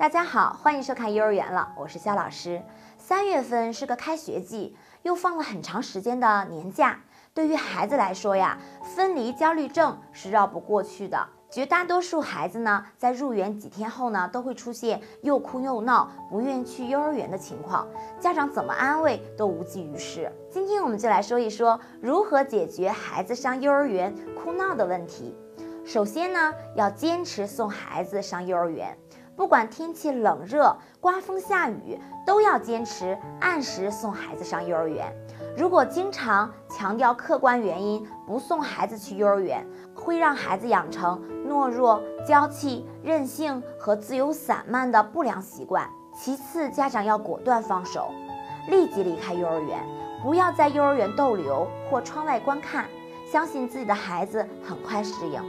大家好，欢迎收看幼儿园了，我是肖老师。三月份是个开学季，又放了很长时间的年假，对于孩子来说呀，分离焦虑症是绕不过去的。绝大多数孩子呢，在入园几天后呢，都会出现又哭又闹，不愿去幼儿园的情况，家长怎么安慰都无济于事。今天我们就来说一说如何解决孩子上幼儿园哭闹的问题。首先呢，要坚持送孩子上幼儿园。不管天气冷热、刮风下雨，都要坚持按时送孩子上幼儿园。如果经常强调客观原因不送孩子去幼儿园，会让孩子养成懦弱、娇气、任性和自由散漫的不良习惯。其次，家长要果断放手，立即离开幼儿园，不要在幼儿园逗留或窗外观看，相信自己的孩子很快适应。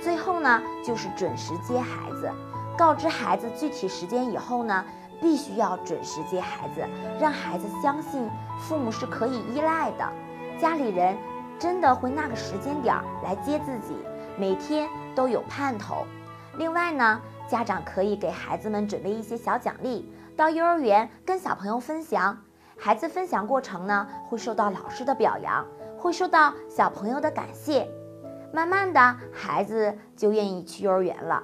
最后呢，就是准时接孩子。告知孩子具体时间以后呢，必须要准时接孩子，让孩子相信父母是可以依赖的，家里人真的会那个时间点来接自己，每天都有盼头。另外呢，家长可以给孩子们准备一些小奖励，到幼儿园跟小朋友分享，孩子分享过程呢会受到老师的表扬，会受到小朋友的感谢，慢慢的孩子就愿意去幼儿园了。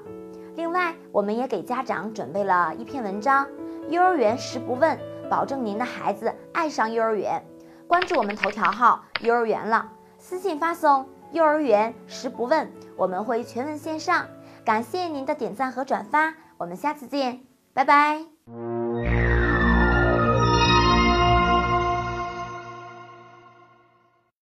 另外，我们也给家长准备了一篇文章，《幼儿园十不问》，保证您的孩子爱上幼儿园。关注我们头条号“幼儿园了”，私信发送“幼儿园十不问”，我们会全文线上。感谢您的点赞和转发，我们下次见，拜拜。